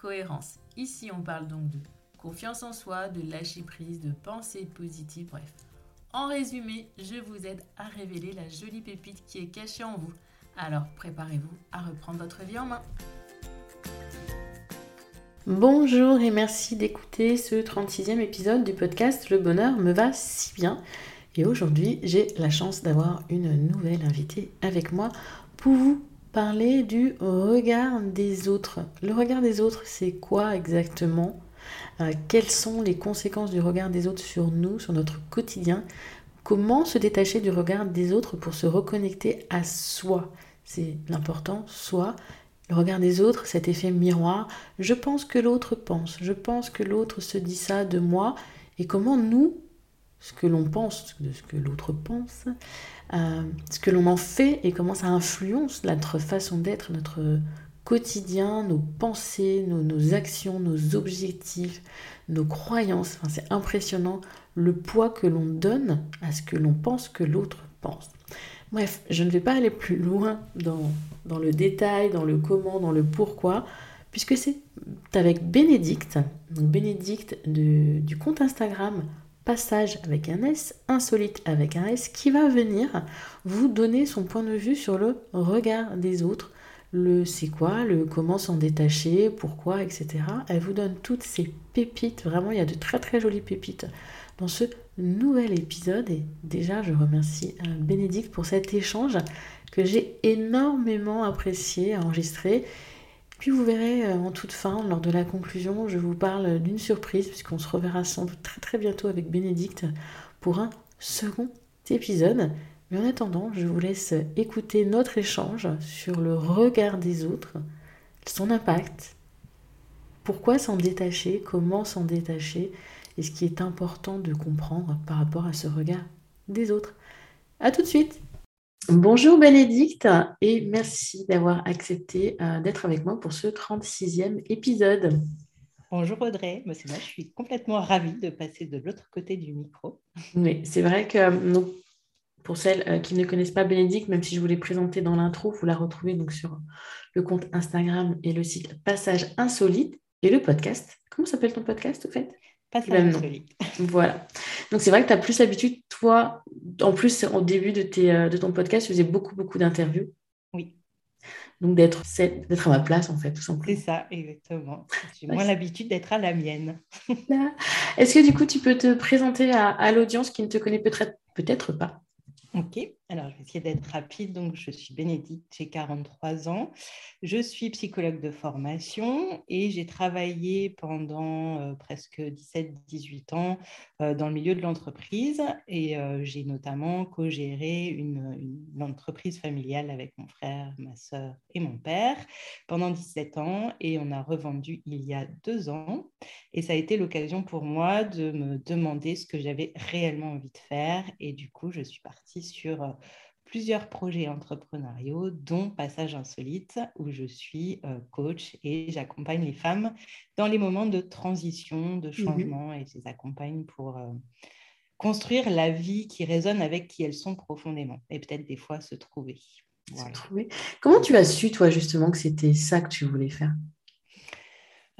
cohérence. Ici, on parle donc de confiance en soi, de lâcher prise, de pensée positive, bref. En résumé, je vous aide à révéler la jolie pépite qui est cachée en vous. Alors préparez-vous à reprendre votre vie en main. Bonjour et merci d'écouter ce 36e épisode du podcast Le bonheur me va si bien. Et aujourd'hui, j'ai la chance d'avoir une nouvelle invitée avec moi pour vous parler du regard des autres. Le regard des autres, c'est quoi exactement? Euh, Quelles sont les conséquences du regard des autres sur nous, sur notre quotidien? Comment se détacher du regard des autres pour se reconnecter à soi? C'est l'important, soi. Le regard des autres, cet effet miroir. Je pense que l'autre pense, je pense que l'autre se dit ça de moi. Et comment nous, ce que l'on pense de ce que l'autre pense, euh, ce que l'on en fait et comment ça influence notre façon d'être, notre quotidien, nos pensées, nos, actions, nos objectifs, nos croyances. c'est impressionnant le poids que l'on donne à ce que l'on pense que l'autre pense. Bref, je ne vais pas aller plus loin dans, dans le détail, dans le comment, dans le pourquoi, puisque c'est avec Bénédicte, donc Bénédicte du compte Instagram passage avec un S, insolite avec un S, qui va venir vous donner son point de vue sur le regard des autres, le c'est quoi, le comment s'en détacher, pourquoi, etc. Elle vous donne toutes ces pépites, vraiment il y a de très très jolies pépites dans ce nouvel épisode. Et déjà je remercie euh, Bénédicte pour cet échange que j'ai énormément apprécié à enregistrer puis vous verrez euh, en toute fin, lors de la conclusion, je vous parle d'une surprise, puisqu'on se reverra sans doute très très bientôt avec Bénédicte pour un second épisode. Mais en attendant, je vous laisse écouter notre échange sur le regard des autres, son impact, pourquoi s'en détacher, comment s'en détacher, et ce qui est important de comprendre par rapport à ce regard des autres. A tout de suite Bonjour Bénédicte et merci d'avoir accepté euh, d'être avec moi pour ce 36e épisode. Bonjour Audrey, moi, moi je suis complètement ravie de passer de l'autre côté du micro. Oui, c'est vrai que donc, pour celles euh, qui ne connaissent pas Bénédicte, même si je vous l'ai présentée dans l'intro, vous la retrouvez donc sur le compte Instagram et le site Passage Insolite et le podcast. Comment s'appelle ton podcast au fait? Passage Insolite. Voilà. Donc c'est vrai que tu as plus l'habitude, toi, en plus au début de, tes, euh, de ton podcast, tu faisais beaucoup, beaucoup d'interviews. Oui. Donc d'être à ma place, en fait, tout simplement. C'est ça, exactement. J'ai moins l'habitude d'être à la mienne. Est-ce que du coup, tu peux te présenter à, à l'audience qui ne te connaît peut-être peut-être pas? Ok, alors je vais essayer d'être rapide. Donc, je suis Bénédicte, j'ai 43 ans. Je suis psychologue de formation et j'ai travaillé pendant euh, presque 17-18 ans euh, dans le milieu de l'entreprise et euh, j'ai notamment co-géré une, une, entreprise familiale avec mon frère, ma soeur et mon père pendant 17 ans et on a revendu il y a deux ans. Et ça a été l'occasion pour moi de me demander ce que j'avais réellement envie de faire et du coup, je suis partie sur euh, plusieurs projets entrepreneuriaux, dont Passage Insolite, où je suis euh, coach et j'accompagne les femmes dans les moments de transition, de mhm. changement, et je les accompagne pour euh, construire la vie qui résonne avec qui elles sont profondément, et peut-être des fois se trouver. Se trouver. Comment tu as su, toi, justement, que c'était ça que tu voulais faire?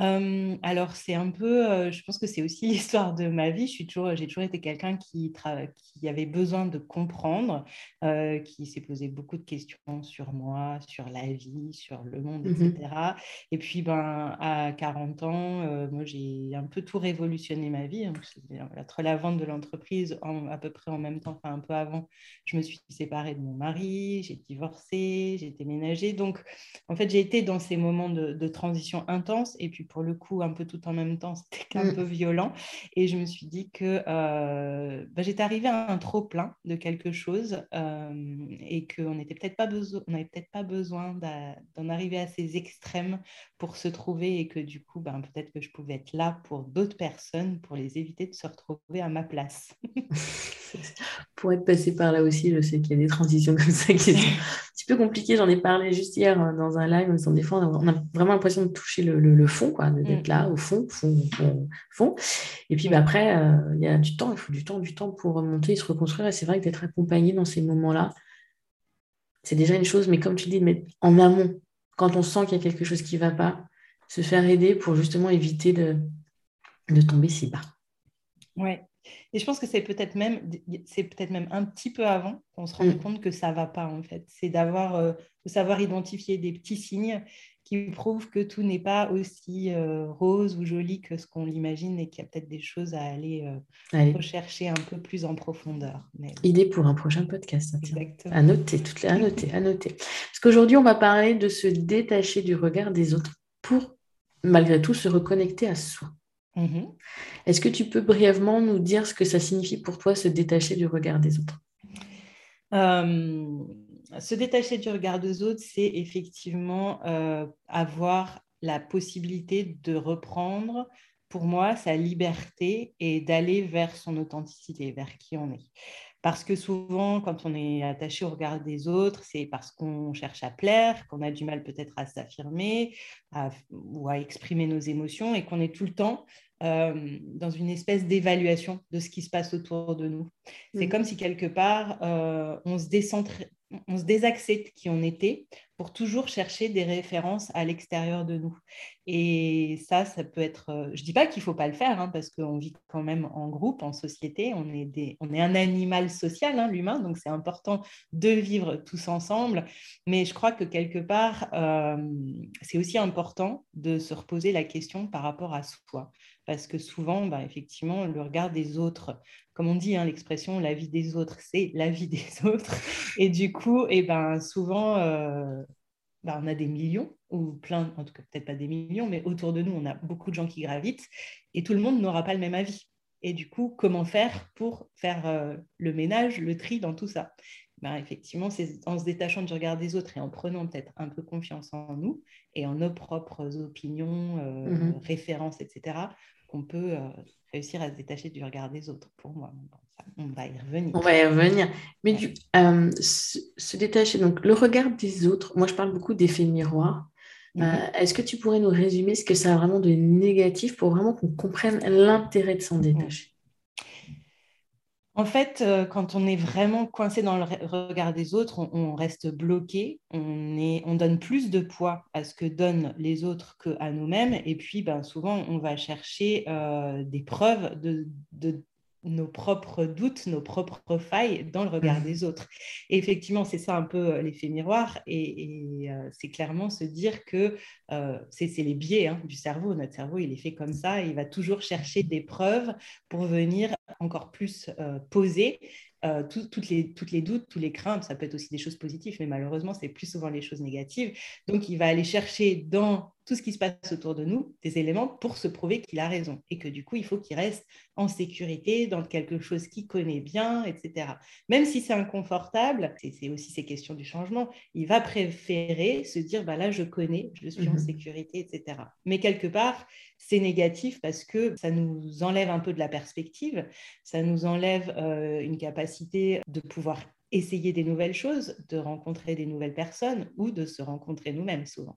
Alors, c'est un peu, je pense que c'est aussi l'histoire de ma vie. J'ai toujours, toujours été quelqu'un qui, qui avait besoin de comprendre, qui s'est posé beaucoup de questions sur moi, sur la vie, sur le monde, etc. Mmh Et puis, ben, à 40 ans, moi, j'ai un peu tout révolutionné ma vie. Hein. Entre la vente de l'entreprise, à peu près en même temps, enfin un peu avant, je me suis séparée de mon mari, j'ai divorcé, j'ai déménagé. Donc, en fait, j'ai été dans ces moments de, de transition intense. Et puis, pour le coup un peu tout en même temps, c'était un mm. peu violent. Et je me suis dit que euh, bah, j'étais arrivée à un trop plein de quelque chose euh, et qu'on n'était peut-être pas besoin, on n'avait peut-être pas besoin d'en arriver à ces extrêmes pour se trouver et que du coup, ben, peut-être que je pouvais être là pour d'autres personnes pour les éviter de se retrouver à ma place. pour être passé par là aussi, je sais qu'il y a des transitions comme ça qui sont un petit peu compliquées. J'en ai parlé juste hier hein, dans un live. En des fois, on a vraiment l'impression de toucher le, fond, quoi, d'être mm. là au fond, fond, fond, Et puis bah, après, euh, il y a du temps, il faut du temps, du temps pour remonter et se reconstruire. Et c'est vrai que d'être accompagné dans ces moments-là, c'est déjà une chose. Mais comme tu dis, mais en amont, quand on sent qu'il y a quelque chose qui ne va pas, se faire aider pour justement éviter de, de tomber si bas. Ouais, et je pense que c'est peut-être même, c'est peut-être même un petit peu avant qu'on se rende mm. compte que ça ne va pas, en fait. C'est d'avoir, euh, de savoir identifier des petits signes qui prouvent que tout n'est pas aussi euh, rose ou joli que ce qu'on l'imagine et qu'il y a peut-être des choses à aller, euh, rechercher un peu plus en profondeur. Idée pour un prochain podcast. Exactement. À noter, toutes les... à noter, à noter. Parce qu'aujourd'hui, on va parler de se détacher du regard des autres pour, malgré tout, se reconnecter à soi. Mhm. Est-ce que tu peux brièvement nous dire ce que ça signifie pour toi se détacher du regard des autres? Euh, Se détacher du regard des autres, c'est effectivement euh, avoir la possibilité de reprendre, pour moi, sa liberté et d'aller vers son authenticité, vers qui on est. Parce que souvent, quand on est attaché au regard des autres, c'est parce qu'on cherche à plaire, qu'on a du mal peut-être à s'affirmer ou à exprimer nos émotions et qu'on est tout le temps euh, dans une espèce d'évaluation de ce qui se passe autour de nous. C'est mmh. comme si quelque part, euh, on se décentre on se désaccepte qui on était pour toujours chercher des références à l'extérieur de nous. Et ça, ça peut être... Euh, je ne dis pas qu'il ne faut pas le faire, hein, parce qu'on vit quand même en groupe, en société, on est, des, on est un animal social, hein, l'humain, donc c'est important de vivre tous ensemble. Mais je crois que quelque part, euh, c'est aussi important de se reposer la question par rapport à soi. Parce que souvent, bah, effectivement, le regard des autres comme on dit, hein, l'expression la vie des autres, c'est la vie des autres. Et du coup, et eh ben, souvent, euh, ben, on a des millions, ou plein, en tout cas peut-être pas des millions, mais autour de nous, on a beaucoup de gens qui gravitent, et tout le monde n'aura pas le même avis. Et du coup, comment faire pour faire euh, le ménage, le tri dans tout ça? Ben, Effectivement, c'est en se détachant du regard des autres et en prenant peut-être un peu confiance en nous et en nos propres opinions, euh, mmh références, etc., qu'on peut réussir à se détacher du regard des autres, pour moi. on va y revenir. On va y revenir. Mais du, euh, se, détacher, donc le regard des autres, moi je parle beaucoup d'effet miroir. Euh, mhm. Est-ce que tu pourrais nous résumer ce que ça a vraiment de négatif pour vraiment qu'on comprenne l'intérêt de s'en détacher? En fait, euh, quand on est vraiment coincé dans le regard des autres, on, reste bloqué, on, est, on donne plus de poids à ce que donnent les autres qu'à nous-mêmes. Et puis, ben, souvent, on va chercher euh, des preuves de, nos propres doutes, nos propres failles dans le regard mmh. des autres. Et effectivement, c'est ça un peu euh, l'effet miroir, et, euh, c'est clairement se dire que euh, c'est les biais hein, du cerveau. Notre cerveau, il est fait comme ça, il va toujours chercher des preuves pour venir encore plus poser euh, toutes, les, toutes les doutes, tous les craintes, ça peut être aussi des choses positives, mais malheureusement, c'est plus souvent les choses négatives. Donc, il va aller chercher dans tout ce qui se passe autour de nous des éléments pour se prouver qu'il a raison et que du coup, il faut qu'il reste en sécurité, dans quelque chose qu'il connaît bien, etc. Même si c'est inconfortable, c'est aussi ces questions du changement, il va préférer se dire, bah là, je connais, je suis en mmh sécurité, etc. Mais quelque part, c'est négatif parce que ça nous enlève un peu de la perspective, ça nous enlève euh, une capacité de pouvoir essayer des nouvelles choses, de rencontrer des nouvelles personnes ou de se rencontrer nous-mêmes souvent.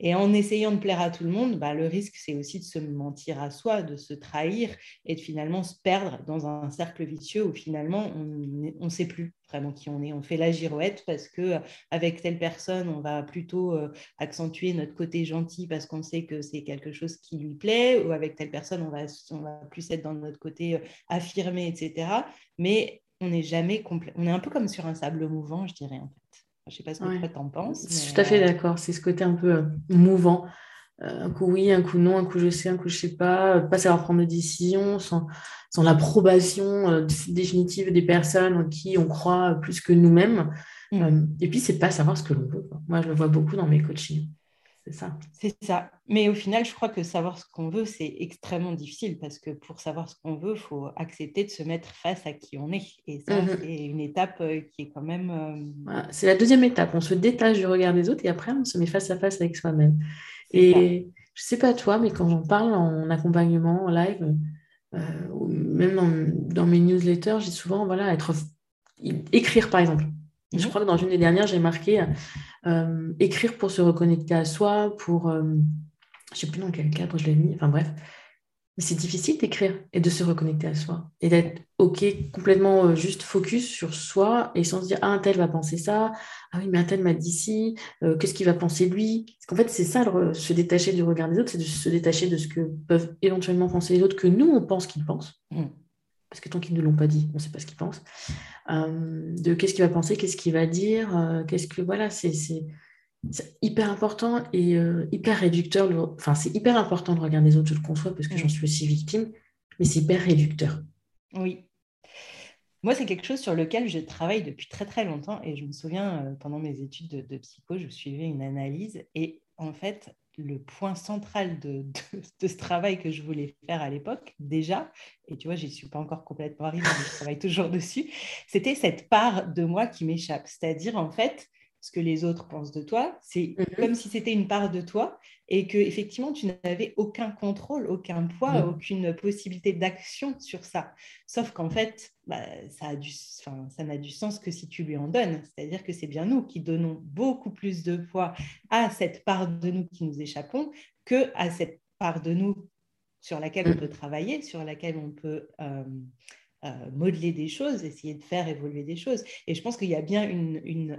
Et en essayant de plaire à tout le monde, bah, le risque, c'est aussi de se mentir à soi, de se trahir et de finalement se perdre dans un cercle vicieux où finalement on ne sait plus vraiment qui on est. On fait la girouette parce que avec telle personne, on va plutôt euh, accentuer notre côté gentil parce qu'on sait que c'est quelque chose qui lui plaît, ou avec telle personne, on va, on va plus être dans notre côté euh, affirmé, etc. Mais on n'est jamais complet. On est un peu comme sur un sable mouvant, je dirais en fait. Je ne sais pas ce que tu en penses. Je suis tout à fait euh, d'accord. C'est ce côté un peu euh, mouvant. Euh, un coup oui, un coup non, un coup je sais, un coup je ne sais pas. Pas savoir prendre de décision sans, sans l'approbation définitive des personnes en qui on croit plus que nous-mêmes. Mm. et puis, c'est pas savoir ce que l'on veut. Moi, je le vois beaucoup dans mes coachings. C'est ça. C'est ça. Mais au final, je crois que savoir ce qu'on veut, c'est extrêmement difficile parce que pour savoir ce qu'on veut, il faut accepter de se mettre face à qui on est. Et ça, mhm. c'est une étape euh, qui est quand même. Euh, c'est la deuxième étape. On se détache du regard des autres et après, on se met face à face avec soi-même. Et je sais pas toi, mais quand j'en parle en accompagnement, en live, euh, même dans, mes newsletters, j'ai souvent voilà, être, écrire par exemple. Je mhm. crois que dans une des dernières, j'ai marqué euh, écrire pour se reconnecter à soi, pour. Euh, je ne sais plus dans quel cadre je l'ai mis, enfin bref. Mais c'est difficile d'écrire et de se reconnecter à soi et d'être OK, complètement euh, juste focus sur soi et sans se dire Ah, un tel va penser ça, ah oui, mais un tel m'a dit ci, qu'est-ce qu'il va penser lui? Parce qu'en fait, c'est ça, se détacher du regard des autres, c'est de se détacher de ce que peuvent éventuellement penser les autres, que nous, on pense qu'ils pensent. Mm parce que tant qu'ils ne l'ont pas dit, on ne sait pas ce qu'ils pensent, euh, de qu'est-ce qu'il va penser, qu'est-ce qu'il va dire, euh, qu'est-ce que voilà, c'est hyper important et euh, hyper réducteur. Enfin, c'est hyper important de regarder les autres, je le conçois parce que j'en suis aussi victime, mais c'est hyper réducteur. Oui. Moi, c'est quelque chose sur lequel je travaille depuis très très longtemps et je me souviens, pendant mes études de, de psycho, je suivais une analyse et en fait, le point central de, ce travail que je voulais faire à l'époque, déjà, et tu vois, je n'y suis pas encore complètement arrivée, mais je travaille toujours dessus, c'était cette part de moi qui m'échappe. C'est-à-dire, en fait, ce que les autres pensent de toi. C'est mhm. comme si c'était une part de toi et que effectivement tu n'avais aucun contrôle, aucun poids, mhm. aucune possibilité d'action sur ça. Sauf qu'en fait, bah, ça n'a du sens que si tu lui en donnes. C'est-à-dire que c'est bien nous qui donnons beaucoup plus de poids à cette part de nous qui nous échappons que à cette part de nous sur laquelle on mhm. peut travailler, sur laquelle on peut euh, euh, modeler des choses, essayer de faire évoluer des choses. Et je pense qu'il y a bien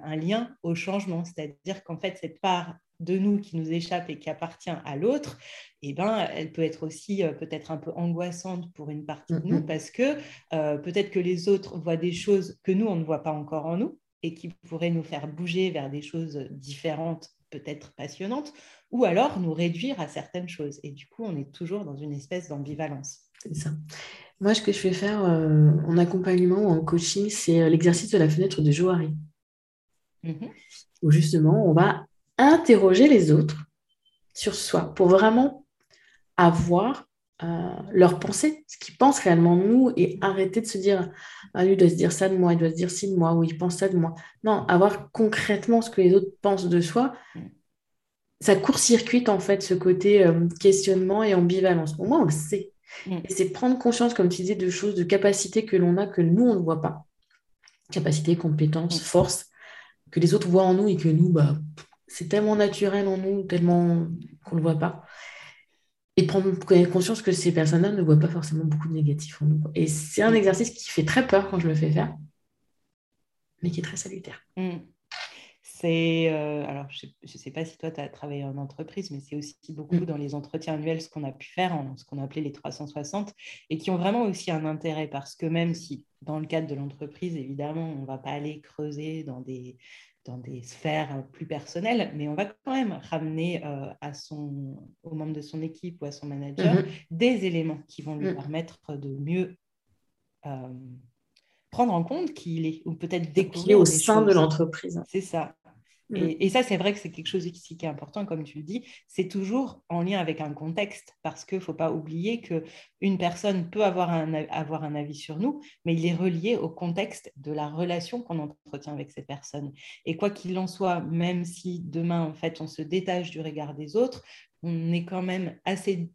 un lien au changement, c'est-à-dire qu'en fait, cette part de nous qui nous échappe et qui appartient à l'autre, eh ben, elle peut être aussi euh, peut-être un peu angoissante pour une partie de nous parce que euh, peut-être que les autres voient des choses que nous, on ne voit pas encore en nous et qui pourraient nous faire bouger vers des choses différentes, peut-être passionnantes, ou alors nous réduire à certaines choses. Et du coup, on est toujours dans une espèce d'ambivalence. C'est ça. Moi, ce que je fais faire euh, en accompagnement ou en coaching, c'est euh, l'exercice de la fenêtre de Johari. Mhm. Où justement, on va interroger les autres sur soi pour vraiment avoir euh, leur pensée, ce qu'ils pensent réellement de nous et arrêter de se dire ah, lui doit se dire ça de moi, il doit se dire ci de moi ou il pense ça de moi. Non, avoir concrètement ce que les autres pensent de soi, mhm. ça court-circuite en fait ce côté questionnement et ambivalence. Au moins, on le sait. Mm. Et c'est prendre conscience, comme tu disais, de choses, de capacités que l'on a, que nous, on ne voit pas. Capacités, compétences, mm. forces, que les autres voient en nous et que nous, bah, c'est tellement naturel en nous, tellement qu'on ne le voit pas. Et prendre conscience que ces personnes-là ne voient pas forcément beaucoup de négatifs en nous. Et c'est un mm. exercice qui fait très peur quand je le fais faire, mais qui est très salutaire. C'est, euh, alors je ne sais, pas si toi tu as travaillé en entreprise, mais c'est aussi beaucoup mm. dans les entretiens annuels ce qu'on a pu faire, en, ce qu'on a appelé les 360, et qui ont vraiment aussi un intérêt parce que même si dans le cadre de l'entreprise, évidemment, on ne va pas aller creuser dans des, dans des sphères plus personnelles, mais on va quand même ramener euh, à son, aux membres de son équipe ou à son manager mm-hmm. des éléments qui vont lui mm. permettre de mieux euh, prendre en compte qui il est, ou peut-être découvrir au sein de l'entreprise. C'est ça. Mm. Et, ça, c'est vrai que c'est quelque chose ici qui est important, comme tu le dis. C'est toujours en lien avec un contexte, parce qu'il ne faut pas oublier qu'une personne peut avoir un, avoir un avis sur nous, mais il est relié au contexte de la relation qu'on entretient avec cette personne. Et quoi qu'il en soit, même si demain, en fait, on se détache du regard des autres, on est quand même assez...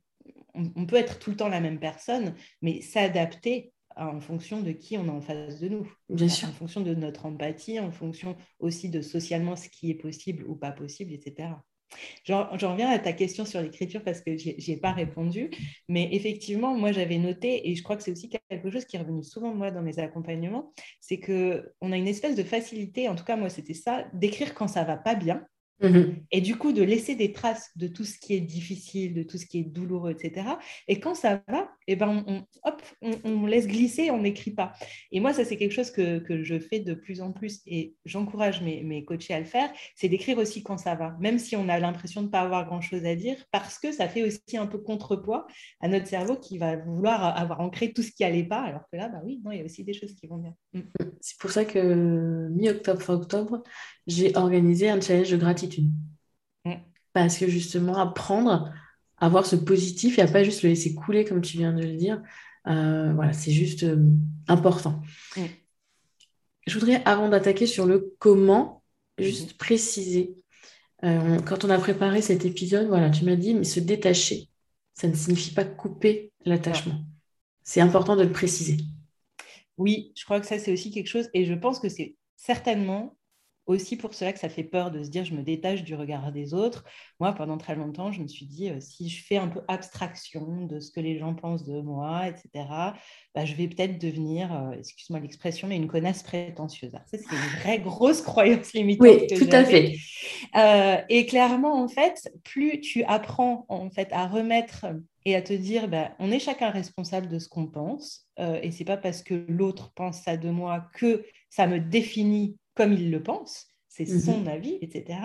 on peut être tout le temps la même personne, mais s'adapter en fonction de qui on a en face de nous. Bien sûr. En fonction de notre empathie, en fonction aussi de socialement ce qui est possible ou pas possible, etc. J'en reviens à ta question sur l'écriture parce que je ai pas répondu. Mais effectivement, moi, j'avais noté, et je crois que c'est aussi quelque chose qui est revenu souvent, moi, dans mes accompagnements, c'est qu'on a une espèce de facilité, en tout cas, moi, c'était ça, d'écrire quand ça va pas bien. Mhm. Et du coup, de laisser des traces de tout ce qui est difficile, de tout ce qui est douloureux, etc. Et quand ça va, eh ben on, hop, on, laisse glisser, on n'écrit pas. Et moi, ça, c'est quelque chose que, que, je fais de plus en plus et j'encourage mes, mes coachés à le faire, c'est d'écrire aussi quand ça va, même si on a l'impression de ne pas avoir grand-chose à dire, parce que ça fait aussi un peu contrepoids à notre cerveau qui va vouloir avoir ancré tout ce qui n'allait pas, alors que là, bah oui, non, il y a aussi des choses qui vont bien. Mm. C'est pour ça que mi-octobre, fin octobre, j'ai organisé un challenge de gratitude. Mm. parce que justement, apprendre à voir ce positif et à pas juste le laisser couler, comme tu viens de le dire, euh, voilà, c'est juste euh, important. Mm. Je voudrais, avant d'attaquer sur le comment, juste mm-hmm. préciser. Euh, quand on a préparé cet épisode, voilà, tu m'as dit, mais se détacher, ça ne signifie pas couper l'attachement. C'est important de le préciser. Oui, je crois que ça, c'est aussi quelque chose, et je pense que c'est certainement aussi pour cela que ça fait peur de se dire je me détache du regard des autres. Moi, pendant très longtemps, je me suis dit euh, si je fais un peu abstraction de ce que les gens pensent de moi, etc., bah, je vais peut-être devenir, euh, excuse-moi l'expression, mais une connasse prétentieuse. ça, c'est une vraie grosse croyance limitante. Oui, tout à fait. Euh, et clairement, en fait, plus tu apprends en fait à remettre et à te dire bah, on est chacun responsable de ce qu'on pense et c'est pas parce que l'autre pense ça de moi que ça me définit comme il le pense, c'est mhm. son avis, etc.,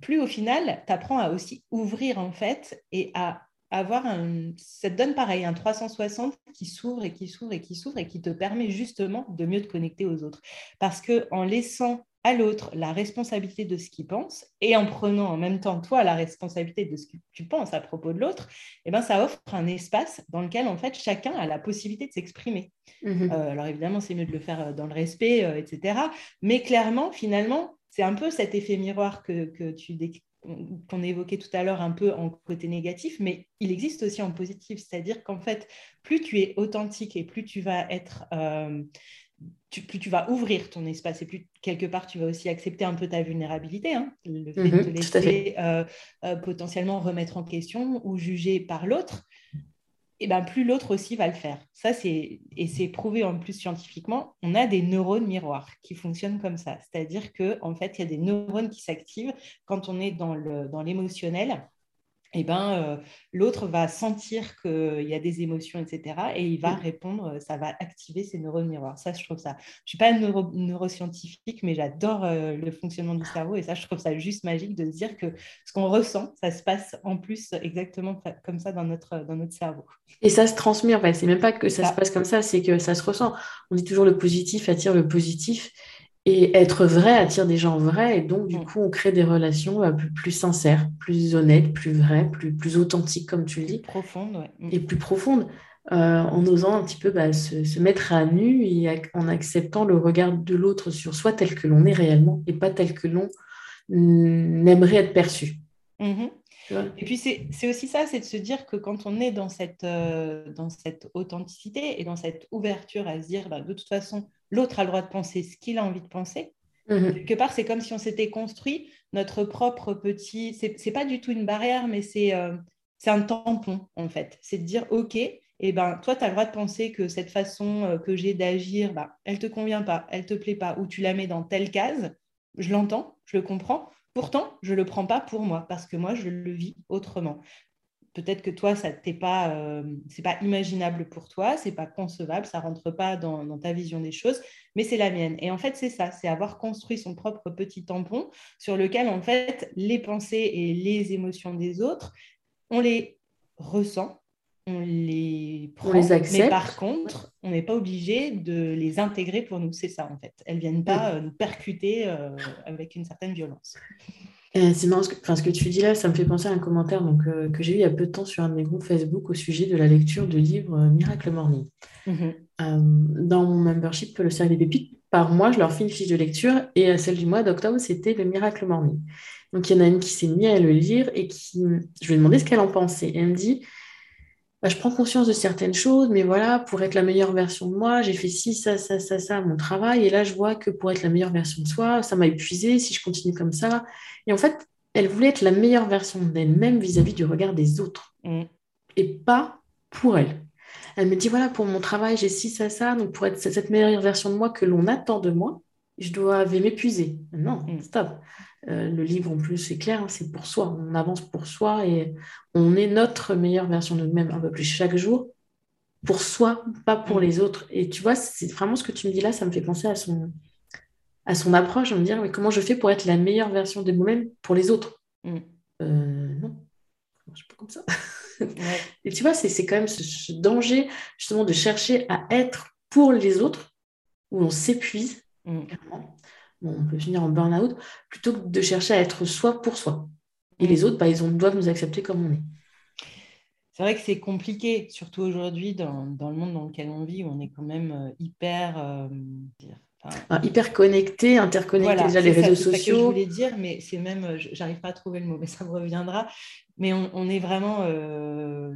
plus au final, tu apprends à aussi ouvrir en fait et à avoir un... Ça te donne pareil, un 360 qui s'ouvre et qui s'ouvre et qui s'ouvre et qui te permet justement de mieux te connecter aux autres. Parce que en laissant à l'autre la responsabilité de ce qu'il pense et en prenant en même temps toi la responsabilité de ce que tu penses à propos de l'autre, eh ben, ça offre un espace dans lequel en fait chacun a la possibilité de s'exprimer. Mhm. Euh, alors évidemment, c'est mieux de le faire euh, dans le respect, euh, etc. Mais clairement, finalement, c'est un peu cet effet miroir que, que tu qu'on évoquait tout à l'heure un peu en côté négatif, mais il existe aussi en positif, c'est-à-dire qu'en fait, plus tu es authentique et plus tu vas être plus tu vas ouvrir ton espace et plus quelque part tu vas aussi accepter un peu ta vulnérabilité, hein. le fait de mhm, te laisser euh, euh, potentiellement remettre en question ou juger par l'autre, et ben plus l'autre aussi va le faire. Ça c'est et c'est prouvé en plus scientifiquement. On a des neurones miroirs qui fonctionnent comme ça, c'est-à-dire que en fait il y a des neurones qui s'activent quand on est dans le dans l'émotionnel eh ben, euh, l'autre va sentir qu'il y a des émotions, etc. Et il va répondre, euh, ça va activer ses neurones miroirs. Ça, je trouve ça. Je ne suis pas neuroscientifique, mais j'adore euh, le fonctionnement du cerveau. Et ça, je trouve ça juste magique de se dire que ce qu'on ressent, ça se passe en plus exactement comme ça dans notre, dans notre cerveau. Et ça se transmet, en fait. C'est même pas que ça, ça se passe comme ça, c'est que ça se ressent. On dit toujours le positif attire le positif. Et être vrai attire des gens vrais, et donc du mm. coup, on crée des relations euh, plus, sincères, plus honnêtes, plus vraies, plus, plus authentiques, comme tu le dis. Profondes, ouais. Mm. Et plus profondes, euh, en osant un petit peu bah, se, mettre à nu et en acceptant le regard de l'autre sur soi tel que l'on est réellement et pas tel que l'on aimerait être perçu. Mm-hmm. Et puis c'est aussi ça, c'est de se dire que quand on est dans cette, euh, dans cette authenticité et dans cette ouverture à se dire, bah, de toute façon, l'autre a le droit de penser ce qu'il a envie de penser. Mhm. Quelque part, c'est comme si on s'était construit notre propre petit. C'est pas du tout une barrière, mais euh, c'est un tampon, en fait. C'est de dire, OK, eh ben, toi, tu as le droit de penser que cette façon euh, que j'ai d'agir, bah, elle ne te convient pas, elle ne te plaît pas, ou tu la mets dans telle case. Je l'entends, je le comprends. Pourtant, je ne le prends pas pour moi, parce que moi, je le vis autrement peut-être que toi, ça t'est pas, euh, imaginable pour toi, c'est pas concevable, ça rentre pas dans, ta vision des choses, mais c'est la mienne. Et en fait, c'est ça, c'est avoir construit son propre petit tampon sur lequel, en fait, les pensées et les émotions des autres, on les ressent, on les prend, les accepte. mais par contre, on n'est pas obligé de les intégrer pour nous. C'est ça, en fait. Elles viennent pas euh, nous percuter euh, avec une certaine violence. C'est marrant, ce que, enfin, ce que tu dis là, ça me fait penser à un commentaire donc, euh, que j'ai eu il y a peu de temps sur un de mes groupes Facebook au sujet de la lecture du livre Miracle Morning. Mhm. dans mon membership, le Cercle des Pépites, par mois, je leur fais une fiche de lecture et celle du mois d'octobre, c'était le Miracle Morning. Donc il y en a une qui s'est mise à le lire et qui, je lui ai demandé ce qu'elle en pensait. elle me dit, bah, je prends conscience de certaines choses, mais voilà, pour être la meilleure version de moi, j'ai fait ci, ça, ça, ça, ça, mon travail. Et là, je vois que pour être la meilleure version de soi, ça m'a épuisé si je continue comme ça. Et en fait, elle voulait être la meilleure version d'elle-même vis-à-vis du regard des autres. Mm. Et pas pour elle. Elle me dit, voilà, pour mon travail, j'ai ci, ça, ça. Donc, pour être cette meilleure version de moi que l'on attend de moi, je dois m'épuiser. Non, mm. stop. Euh, le livre, en plus, c'est clair, hein, c'est pour soi. On avance pour soi et on est notre meilleure version de nous-mêmes un peu plus chaque jour pour soi, pas pour mm. les autres. Et tu vois, c'est vraiment ce que tu me dis là, ça me fait penser à son, à son approche, de me dire mais comment je fais pour être la meilleure version de moi-même pour les autres? Mm. euh, Non, je suis pas comme ça. Et tu vois, c'est quand même ce, danger justement de chercher à être pour les autres, où on s'épuise, mm on peut finir en burn-out, plutôt que de chercher à être soi pour soi. Et les autres, bah, ils ont, doivent nous accepter comme on est. C'est vrai que c'est compliqué, surtout aujourd'hui dans, le monde dans lequel on vit, où on est quand même hyper hyper connecté, interconnecté déjà les réseaux sociaux. Que je voulais dire, mais c'est même, j'arrive pas à trouver le mot, mais ça me reviendra. Mais on, est vraiment euh,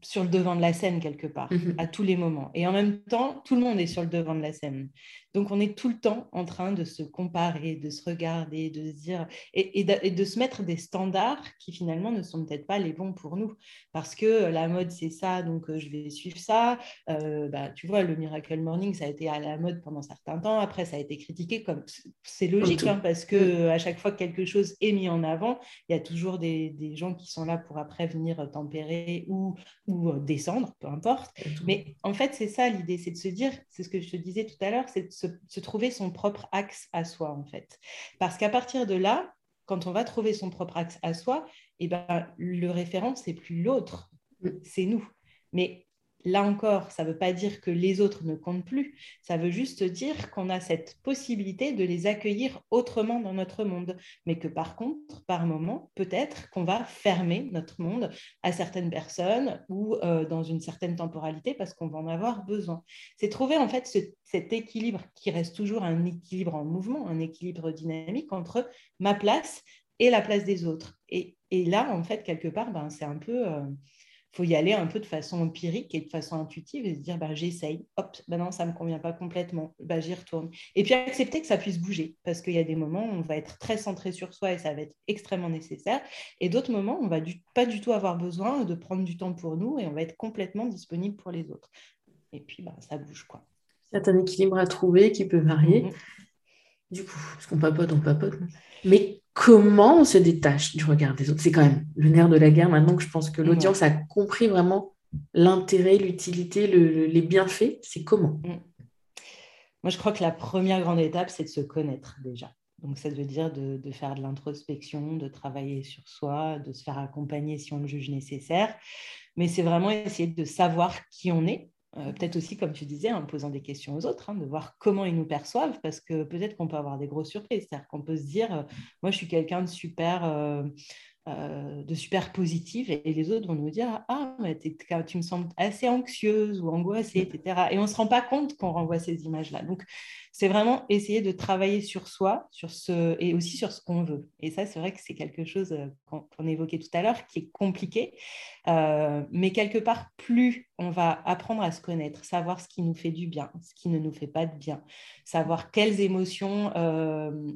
sur le devant de la scène quelque part, mhm. à tous les moments. Et en même temps, tout le monde est sur le devant de la scène. Donc, on est tout le temps en train de se comparer, de se regarder, de se dire, et, de, se mettre des standards qui finalement ne sont peut-être pas les bons pour nous. Parce que la mode, c'est ça, donc euh, je vais suivre ça. Euh, bah, tu vois, le Miracle Morning, ça a été à la mode pendant certains temps. Après, ça a été critiqué comme c'est logique, hein, parce que mm. à chaque fois que quelque chose est mis en avant, il y a toujours des, des gens qui sont là pour après venir tempérer ou, ou euh, descendre, peu importe. Mais en fait, c'est ça l'idée, c'est de se dire, c'est ce que je te disais tout à l'heure, c'est de se se, trouver son propre axe à soi, en fait. Parce qu'à partir de là, quand on va trouver son propre axe à soi, et eh ben, le référent, c'est plus l'autre, mm. c'est nous. Mais Là encore, ça ne veut pas dire que les autres ne comptent plus, ça veut juste dire qu'on a cette possibilité de les accueillir autrement dans notre monde, mais que par contre, par moment, peut-être qu'on va fermer notre monde à certaines personnes ou euh, dans une certaine temporalité parce qu'on va en avoir besoin. C'est trouver en fait cet équilibre qui reste toujours un équilibre en mouvement, un équilibre dynamique entre ma place et la place des autres. Et, là, en fait, quelque part, ben, c'est un peu... Euh, faut y aller un peu de façon empirique et de façon intuitive et se dire bah, j'essaye, hop, bah non, ça ne me convient pas complètement, bah, j'y retourne. Et puis accepter que ça puisse bouger, parce qu'il y a des moments où on va être très centré sur soi et ça va être extrêmement nécessaire, et d'autres moments où on va pas du tout avoir besoin de prendre du temps pour nous et on va être complètement disponible pour les autres. Et puis bah, ça bouge quoi. C'est un équilibre à trouver qui peut varier. Mm-hmm. Du coup, parce qu'on papote, on papote. Mais comment on se détache du regard des autres? C'est quand même le nerf de la guerre maintenant que je pense que l'audience a compris vraiment l'intérêt, l'utilité, les bienfaits. C'est comment? Mm. Moi, je crois que la première grande étape, c'est de se connaître déjà. Donc, ça veut dire de, de faire de l'introspection, de travailler sur soi, de se faire accompagner si on le juge nécessaire. Mais c'est vraiment essayer de savoir qui on est, euh, peut-être aussi, comme tu disais, en posant des questions aux autres, hein, de voir comment ils nous perçoivent, parce que peut-être qu'on peut avoir des grosses surprises. C'est-à-dire qu'on peut se dire, euh, moi, je suis quelqu'un de super euh, de super positive et, les autres vont nous dire Ah, mais tu me sembles assez anxieuse ou angoissée, etc. Et on ne se rend pas compte qu'on renvoie ces images-là. Donc, c'est vraiment essayer de travailler sur soi sur ce, et aussi sur ce qu'on veut. Et ça, c'est vrai que c'est quelque chose euh, qu'on évoquait tout à l'heure qui est compliqué. Euh, mais quelque part, plus on va apprendre à se connaître, savoir ce qui nous fait du bien, ce qui ne nous fait pas de bien, savoir quelles émotions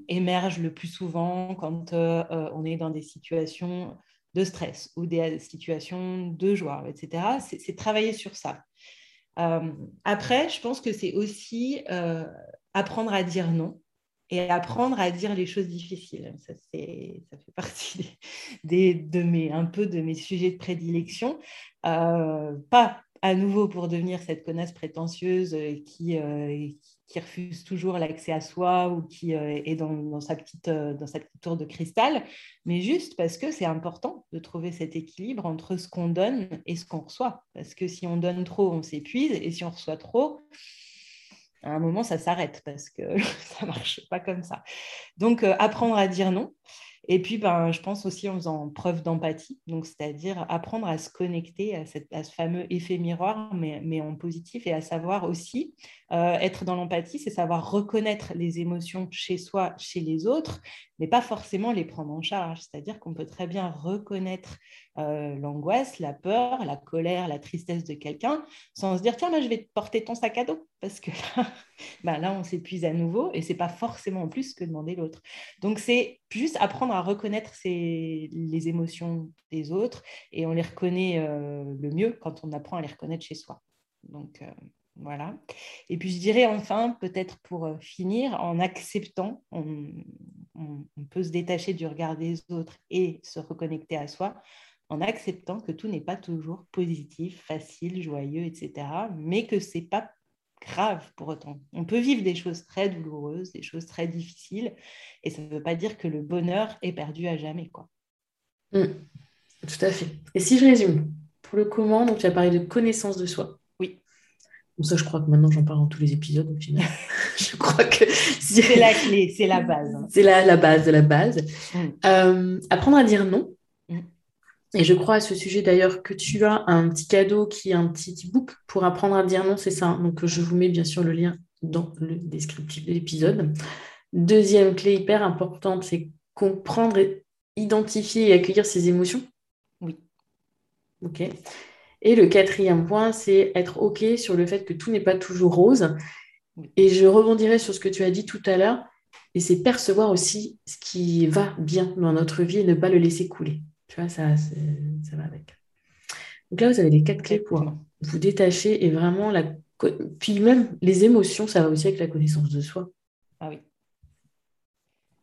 émergent le plus souvent quand on est dans des situations de stress ou des situations de joie, etc. C'est travailler sur ça. Euh, après, je pense que c'est aussi euh, apprendre à dire non et apprendre à dire les choses difficiles. Ça, ça fait partie des, de mes, un peu de mes sujets de prédilection. Euh, pas à nouveau pour devenir cette connasse prétentieuse qui, qui refuse toujours l'accès à soi ou qui euh, est dans, sa petite, euh, dans sa petite tour de cristal, mais juste parce que c'est important de trouver cet équilibre entre ce qu'on donne et ce qu'on reçoit. Parce que si on donne trop, on s'épuise, et si on reçoit trop, à un moment, ça s'arrête parce que ça ne marche pas comme ça. Donc, euh, apprendre à dire non. Et puis, ben, je pense aussi en faisant preuve d'empathie, donc c'est-à-dire apprendre à se connecter à, à, ce fameux effet miroir, mais, mais, en positif, et à savoir aussi euh, être dans l'empathie, c'est savoir reconnaître les émotions chez soi, chez les autres, mais pas forcément les prendre en charge. C'est-à-dire qu'on peut très bien reconnaître euh, l'angoisse, la peur, la colère, la tristesse de quelqu'un, sans se dire tiens, moi, je vais te porter ton sac à dos, parce que là, bah, là on s'épuise à nouveau, et c'est pas forcément plus que demander l'autre. Donc c'est juste apprendre à reconnaître les émotions des autres, et on les reconnaît euh, le mieux quand on apprend à les reconnaître chez soi. Donc euh, voilà. Et puis je dirais enfin, peut-être pour finir, en acceptant, on, peut se détacher du regard des autres et se reconnecter à soi, en acceptant que tout n'est pas toujours positif, facile, joyeux, etc. Mais que c'est pas grave pour autant. On peut vivre des choses très douloureuses, des choses très difficiles, et ça ne veut pas dire que le bonheur est perdu à jamais. Quoi. Mmh. tout à fait. Et si je résume, pour le comment, donc tu as parlé de connaissance de soi Bon, ça, je crois que maintenant, j'en parle dans tous les épisodes au final. je crois que c'est la clé, c'est la base. C'est la, la, base de la base. Mm. Euh, apprendre à dire non. Et je crois à ce sujet d'ailleurs que tu as un petit cadeau qui est un petit e-book pour apprendre à dire non, c'est ça. Donc, je vous mets bien sûr le lien dans le descriptif de l'épisode. Deuxième clé hyper importante, c'est comprendre, identifier et accueillir ses émotions. Oui. Ok. Et le quatrième point, c'est être OK sur le fait que tout n'est pas toujours rose. Et je rebondirai sur ce que tu as dit tout à l'heure, et c'est percevoir aussi ce qui va bien dans notre vie et ne pas le laisser couler. Tu vois, ça, ça va avec. Donc là, vous avez les quatre clés pour vous détacher et vraiment la... Puis même les émotions, ça va aussi avec la connaissance de soi. Ah oui.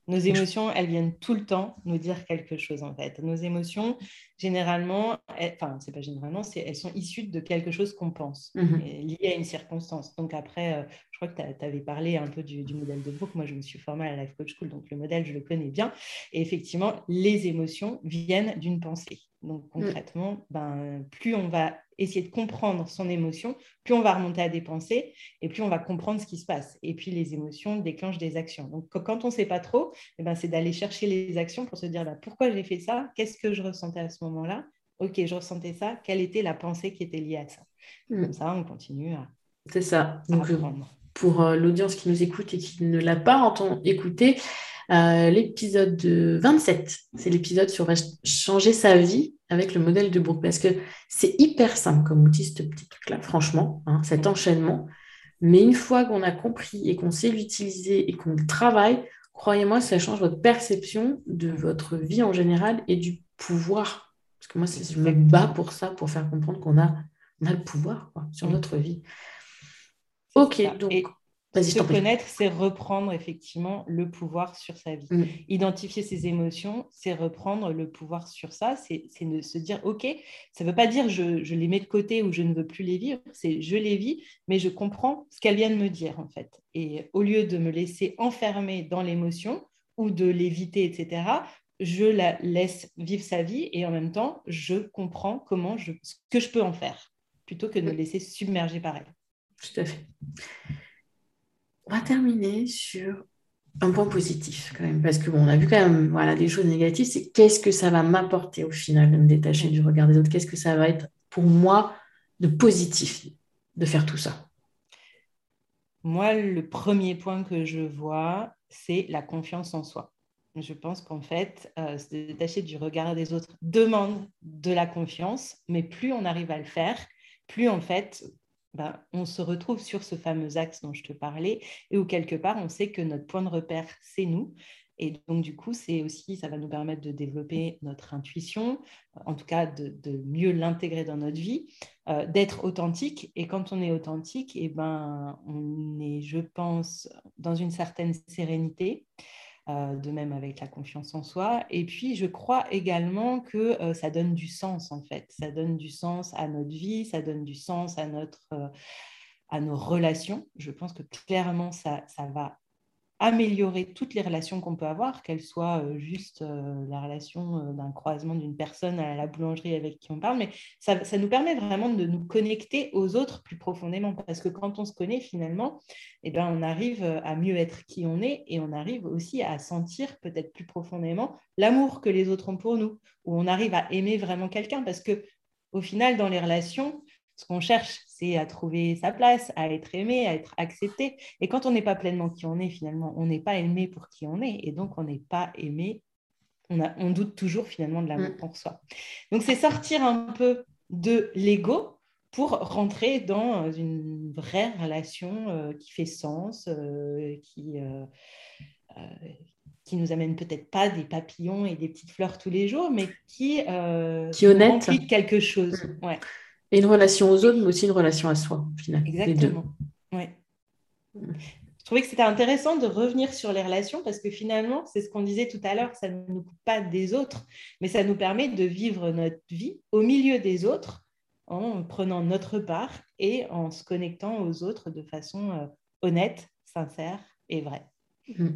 Nos émotions, elles viennent tout le temps nous dire quelque chose en fait. Nos émotions, généralement, enfin, c'est pas généralement, elles sont issues de quelque chose qu'on pense, mhm. lié à une circonstance. Donc après, euh, je crois que tu avais parlé un peu du, modèle de Brooke. Moi, je me suis formée à la Life Coach School, donc le modèle, je le connais bien. Et effectivement, les émotions viennent d'une pensée. Donc mm. concrètement, ben, plus on va essayer de comprendre son émotion, plus on va remonter à des pensées et plus on va comprendre ce qui se passe. Et puis les émotions déclenchent des actions. Donc quand on ne sait pas trop, eh ben, c'est d'aller chercher les actions pour se dire bah, pourquoi j'ai fait ça, qu'est-ce que je ressentais à ce moment-là? Ok, je ressentais ça, quelle était la pensée qui était liée à ça? Mm. Comme ça, on continue à. C'est ça. Donc, euh, pour euh, l'audience qui nous écoute et qui ne l'a pas entendu, écouté, euh, l'épisode 27. C'est l'épisode sur changer sa vie avec le modèle de Brooke. Parce que c'est hyper simple comme outil, ce petit truc-là, franchement, hein, cet enchaînement. Mais une fois qu'on a compris et qu'on sait l'utiliser et qu'on le travaille, croyez-moi, ça change votre perception de votre vie en général et du pouvoir. Parce que moi, je me bats pour ça, pour faire comprendre qu'on a, a le pouvoir sur notre vie. Ok, donc. Se connaître, c'est reprendre effectivement le pouvoir sur sa vie. Mm. Identifier ses émotions, c'est reprendre le pouvoir sur ça. C'est de se dire, OK, ça ne veut pas dire je, je, les mets de côté ou je ne veux plus les vivre. C'est je les vis, mais je comprends ce qu'elle vient de me dire en fait. Et au lieu de me laisser enfermer dans l'émotion ou de l'éviter, etc., je la laisse vivre sa vie et en même temps, je comprends comment je, ce que je peux en faire plutôt que de me laisser submerger par elle. Tout à fait on va terminer sur un point positif quand même, parce que bon, on a vu quand même voilà, des choses négatives, c'est qu'est-ce que ça va m'apporter au final de me détacher du regard des autres, qu'est-ce que ça va être pour moi de positif de faire tout ça? Moi, le premier point que je vois, c'est la confiance en soi. Je pense qu'en fait, euh, se détacher du regard des autres demande de la confiance, mais plus on arrive à le faire, plus en fait, ben, on se retrouve sur ce fameux axe dont je te parlais et où quelque part on sait que notre point de repère, c'est nous. Et donc, du coup, c'est aussi, ça va nous permettre de développer notre intuition, en tout cas de, mieux l'intégrer dans notre vie, euh, d'être authentique. Et quand on est authentique, et eh ben, on est, je pense, dans une certaine sérénité. Euh, de même avec la confiance en soi. Et puis, je crois également que euh, ça donne du sens, en fait. Ça donne du sens à notre vie, ça donne du sens à, notre, euh, à nos relations. Je pense que clairement, ça, ça va améliorer toutes les relations qu'on peut avoir, qu'elles soient euh, juste euh, la relation euh, d'un croisement d'une personne à la boulangerie avec qui on parle, mais ça, nous permet vraiment de nous connecter aux autres plus profondément, parce que quand on se connaît finalement, eh ben, on arrive à mieux être qui on est et on arrive aussi à sentir peut-être plus profondément l'amour que les autres ont pour nous, où on arrive à aimer vraiment quelqu'un, parce que au final, dans les relations, ce qu'on cherche, c'est à trouver sa place, à être aimé, à être accepté. Et quand on n'est pas pleinement qui on est, finalement, on n'est pas aimé pour qui on est. Et donc, on n'est pas aimé. On, a, on, doute toujours finalement de l'amour mm. pour soi. Donc, c'est sortir un peu de l'ego pour rentrer dans une vraie relation euh, qui fait sens, euh, qui, euh, qui nous amène peut-être pas des papillons et des petites fleurs tous les jours, mais qui, qui honnête. quelque chose. Mm. Ouais. Et une relation aux autres, mais aussi une relation à soi, au final. Exactement. Ouais. Je trouvais que c'était intéressant de revenir sur les relations parce que finalement, c'est ce qu'on disait tout à l'heure, ça ne nous coupe pas des autres, mais ça nous permet de vivre notre vie au milieu des autres en prenant notre part et en se connectant aux autres de façon euh, honnête, sincère et vraie. Mmh.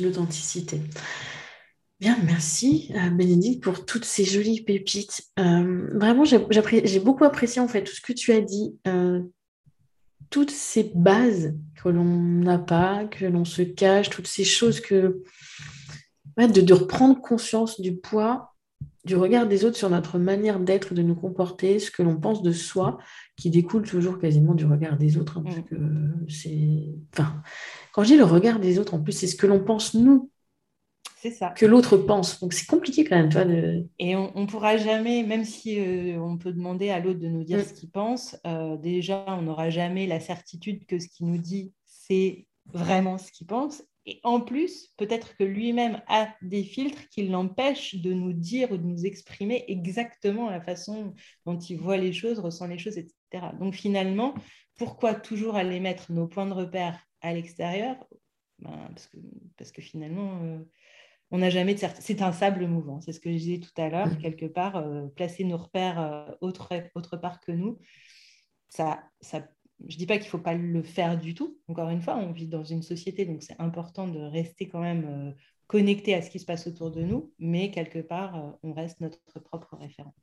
L'authenticité. Bien, merci euh, Bénédicte pour toutes ces jolies pépites. Euh, vraiment, j'ai beaucoup apprécié en fait tout ce que tu as dit. Euh, toutes ces bases que l'on n'a pas, que l'on se cache, toutes ces choses que... de, de reprendre conscience du poids du regard des autres sur notre manière d'être, de nous comporter, ce que l'on pense de soi, qui découle toujours quasiment du regard des autres. Hein, mm. c'est... Enfin, quand je dis le regard des autres, en plus, c'est ce que l'on pense nous. Ça. Que l'autre pense. Donc c'est compliqué quand même. de... Et on ne pourra jamais, même si euh, on peut demander à l'autre de nous dire mm. ce qu'il pense, euh, déjà, on n'aura jamais la certitude que ce qu'il nous dit, c'est vraiment ce qu'il pense. Et en plus, peut-être que lui-même a des filtres qui l'empêchent de nous dire ou de nous exprimer exactement la façon dont il voit les choses, ressent les choses, etc. Donc finalement, pourquoi toujours aller mettre nos points de repère à l'extérieur? Ben, parce, que, finalement, euh, on n'a jamais de. C'est un sable mouvant, c'est ce que je disais tout à l'heure, mmh. quelque part, euh, placer nos repères euh, autre, autre part que nous, ça, ça je ne dis pas qu'il ne faut pas le faire du tout. Encore une fois, on vit dans une société, donc c'est important de rester quand même euh, connecté à ce qui se passe autour de nous, mais quelque part, on reste notre propre référent.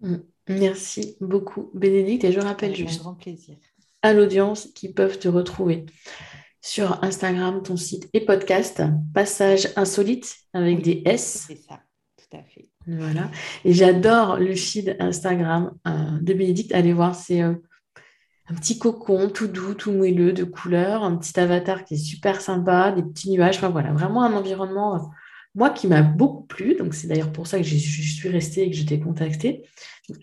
Mm. Merci beaucoup, Bénédicte. Et je rappelle juste un grand plaisir. à l'audience qui peuvent te retrouver sur Instagram, ton site et podcast, Passage Insolite avec des S. C'est ça, tout à fait. Voilà. Et j'adore le feed Instagram euh, de Bénédicte. Allez voir, c'est un petit cocon tout doux, tout moelleux de couleur, un petit avatar qui est super sympa, des petits nuages. Enfin voilà, vraiment un environnement, euh, moi, qui m'a beaucoup plu. Donc c'est d'ailleurs pour ça que je suis restée et que je t'ai contactée.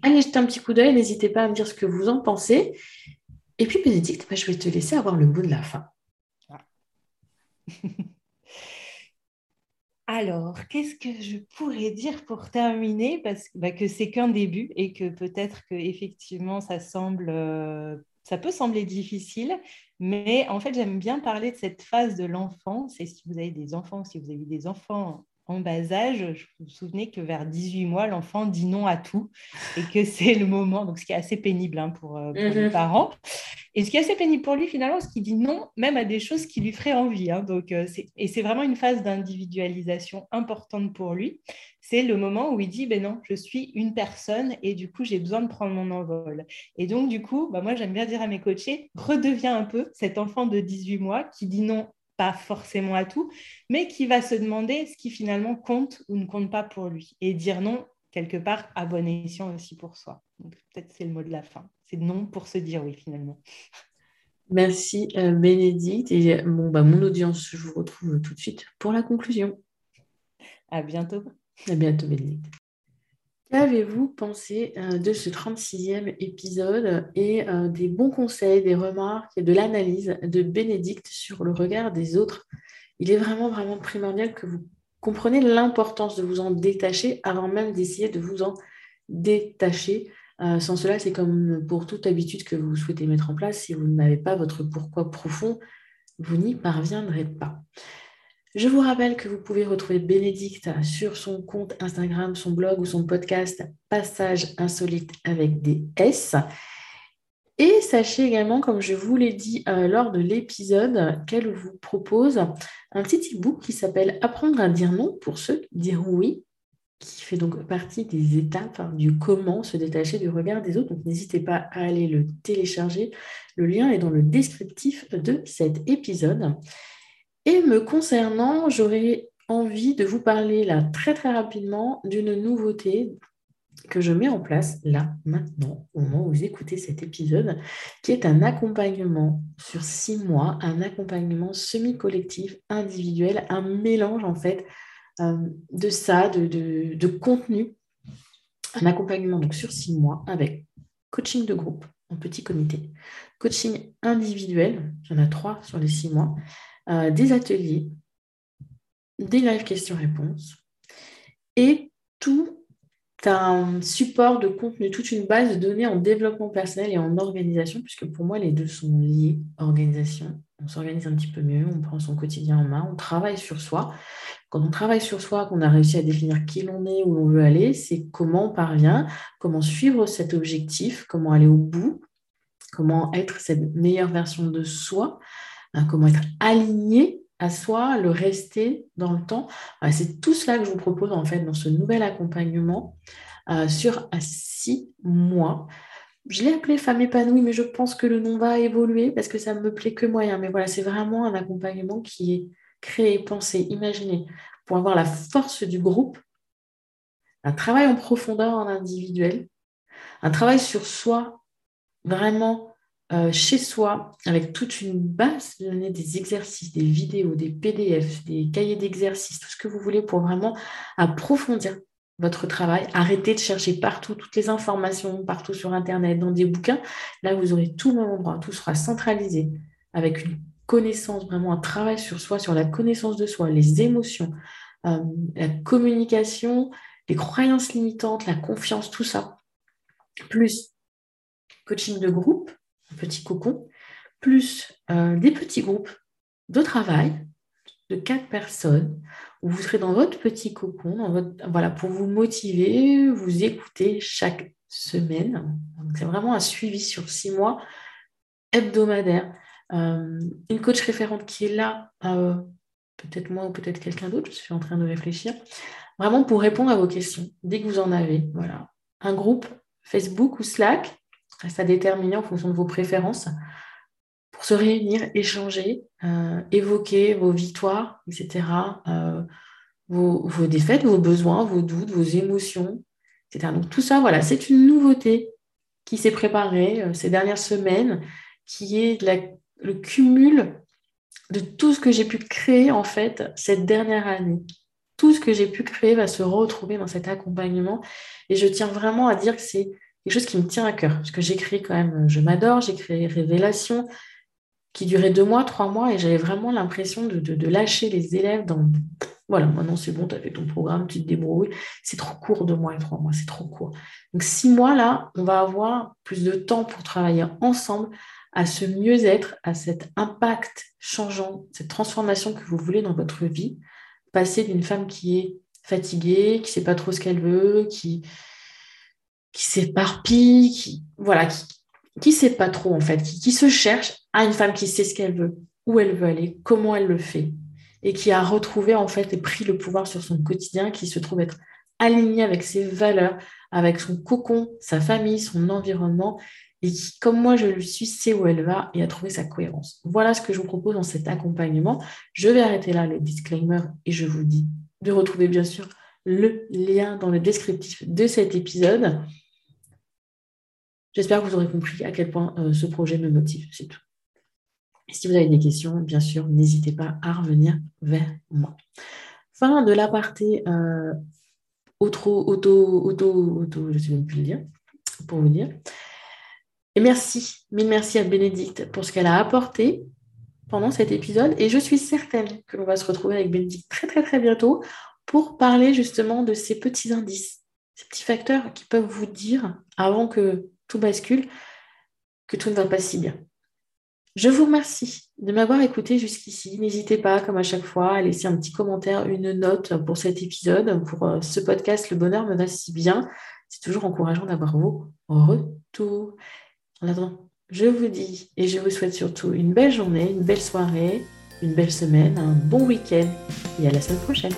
allez jeter un petit coup d'œil, n'hésitez pas à me dire ce que vous en pensez. Et puis Bénédicte, bah, je vais te laisser avoir le mot de la fin. Alors, qu'est-ce que je pourrais dire pour terminer? Parce bah, que c'est qu'un début et que peut-être que effectivement ça euh, ça peut sembler difficile, mais en fait, j'aime bien parler de cette phase de l'enfance. Et si vous avez des enfants, si vous avez des enfants en bas âge, je vous souvenez que vers 18 mois, l'enfant dit non à tout et que c'est le moment, donc ce qui est assez pénible hein, pour, euh, les mhm. parents. Et ce qui est assez pénible pour lui, finalement, c'est qu'il dit non même à des choses qui lui feraient envie. Hein. donc, euh, et c'est vraiment une phase d'individualisation importante pour lui. C'est le moment où il dit, ben non, je suis une personne et du coup, j'ai besoin de prendre mon envol. Et donc, du coup, bah, moi, j'aime bien dire à mes coachés, redeviens un peu cet enfant de 18 mois qui dit non pas forcément à tout, mais qui va se demander ce qui finalement compte ou ne compte pas pour lui et dire non quelque part à bon escient aussi pour soi. peut-être c'est le mot de la fin. C'est non pour se dire oui finalement. Merci euh, Bénédicte. Et bon, bah, mon audience, je vous retrouve tout de suite pour la conclusion. À bientôt. À bientôt Bénédicte. Qu'avez-vous pensé euh, de ce 36e épisode et euh, des bons conseils, des remarques et de l'analyse de Bénédicte sur le regard des autres? Il est vraiment, vraiment primordial que vous compreniez l'importance de vous en détacher avant même d'essayer de vous en détacher. Euh, sans cela, c'est comme pour toute habitude que vous souhaitez mettre en place. Si vous n'avez pas votre pourquoi profond, vous n'y parviendrez pas. Je vous rappelle que vous pouvez retrouver Bénédicte sur son compte Instagram, son blog ou son podcast Passage insolite avec des S. Et sachez également, comme je vous l'ai dit euh, lors de l'épisode, qu'elle vous propose un petit e-book qui s'appelle Apprendre à dire non pour ceux qui diront oui, qui fait donc partie des étapes hein, du comment se détacher du regard des autres. Donc n'hésitez pas à aller le télécharger. Le lien est dans le descriptif de cet épisode. Et me concernant, j'aurais envie de vous parler là très très rapidement d'une nouveauté que je mets en place là, maintenant, au moment où vous écoutez cet épisode, qui est un accompagnement sur six mois, un accompagnement semi-collectif, individuel, un mélange en fait euh, de ça, de, de, contenu, un accompagnement donc sur six mois avec coaching de groupe en petit comité, coaching individuel, il y en a trois sur les six mois, euh, des ateliers, des live questions-réponses et tout un support de contenu, toute une base de données en développement personnel et en organisation, puisque pour moi, les deux sont liés. Organisation, on s'organise un petit peu mieux, on prend son quotidien en main, on travaille sur soi. Quand on travaille sur soi, qu'on a réussi à définir qui l'on est, où l'on veut aller, c'est comment on parvient, comment suivre cet objectif, comment aller au bout, comment être cette meilleure version de soi. Hein, comment être aligné à soi, le rester dans le temps. C'est tout cela que je vous propose en fait dans ce nouvel accompagnement euh, sur six mois. je l'ai appelé femme épanouie, mais je pense que le nom va évoluer parce que ça me plaît que moyen. Mais voilà, c'est vraiment un accompagnement qui est créé, pensé, imaginé pour avoir la force du groupe, un travail en profondeur en individuel, un travail sur soi, vraiment euh, chez soi, avec toute une base de données, des exercices, des vidéos, des PDF, des cahiers d'exercices, tout ce que vous voulez pour vraiment approfondir votre travail. Arrêtez de chercher partout toutes les informations, partout sur Internet, dans des bouquins. Là, vous aurez tout le même endroit. Tout sera centralisé avec une connaissance, vraiment un travail sur soi, sur la connaissance de soi, les émotions, euh, la communication, les croyances limitantes, la confiance, tout ça. Plus coaching de groupe, un petit cocon, plus euh, des petits groupes de travail de quatre personnes où vous serez dans votre petit cocon, voilà, pour vous motiver, vous écouter chaque semaine. C'est vraiment un suivi sur six mois hebdomadaire. Euh, une coach référente qui est là, euh, peut-être moi ou peut-être quelqu'un d'autre, je suis en train de réfléchir, vraiment pour répondre à vos questions dès que vous en avez. Voilà. Un groupe Facebook ou Slack, reste à déterminer en fonction de vos préférences, pour se réunir, échanger, euh, évoquer vos victoires, etc., euh, vos, défaites, vos besoins, vos doutes, vos émotions, etc. Donc tout ça, voilà, c'est une nouveauté qui s'est préparée euh, ces dernières semaines, qui est le cumul de tout ce que j'ai pu créer en fait cette dernière année. Tout ce que j'ai pu créer va se retrouver dans cet accompagnement. Et je tiens vraiment à dire que c'est quelque chose qui me tient à cœur. Parce que créé quand même, je m'adore, créé Révélation, qui durait deux mois, trois mois, et j'avais vraiment l'impression de, lâcher les élèves dans voilà, maintenant c'est bon, tu as fait ton programme, tu te débrouilles. C'est trop court, deux mois et trois mois, c'est trop court. Donc six mois là, on va avoir plus de temps pour travailler ensemble à ce mieux-être, à cet impact changeant, cette transformation que vous voulez dans votre vie. Passer d'une femme qui est fatiguée, qui ne sait pas trop ce qu'elle veut, qui, qui s'éparpille, qui voilà, qui, sait pas trop en fait, qui, qui se cherche, à une femme qui sait ce qu'elle veut, où elle veut aller, comment elle le fait, et qui a retrouvé en fait et pris le pouvoir sur son quotidien, qui se trouve être alignée avec ses valeurs, avec son cocon, sa famille, son environnement, et qui, comme moi je le suis, sait où elle va et a trouvé sa cohérence. Voilà ce que je vous propose dans cet accompagnement. Je vais arrêter là le disclaimer et je vous dis de retrouver bien sûr le lien dans le descriptif de cet épisode. J'espère que vous aurez compris à quel point euh, ce projet me motive, c'est tout. Et si vous avez des questions, bien sûr, n'hésitez pas à revenir vers moi. Fin de l'aparté euh, auto, auto, auto, auto, je ne sais même plus le dire, pour vous dire. Et merci, mille merci à Bénédicte pour ce qu'elle a apporté pendant cet épisode. Et je suis certaine que l'on va se retrouver avec Bénédicte très très très bientôt pour parler justement de ces petits indices, ces petits facteurs qui peuvent vous dire, avant que tout bascule, que tout ne va pas si bien. Je vous remercie de m'avoir écouté jusqu'ici. N'hésitez pas, comme à chaque fois, à laisser un petit commentaire, une note pour cet épisode, pour euh, ce podcast Le bonheur me va si bien. C'est toujours encourageant d'avoir vos retours. En attendant, je vous dis et je vous souhaite surtout une belle journée, une belle soirée, une belle semaine, un bon week-end et à la semaine prochaine.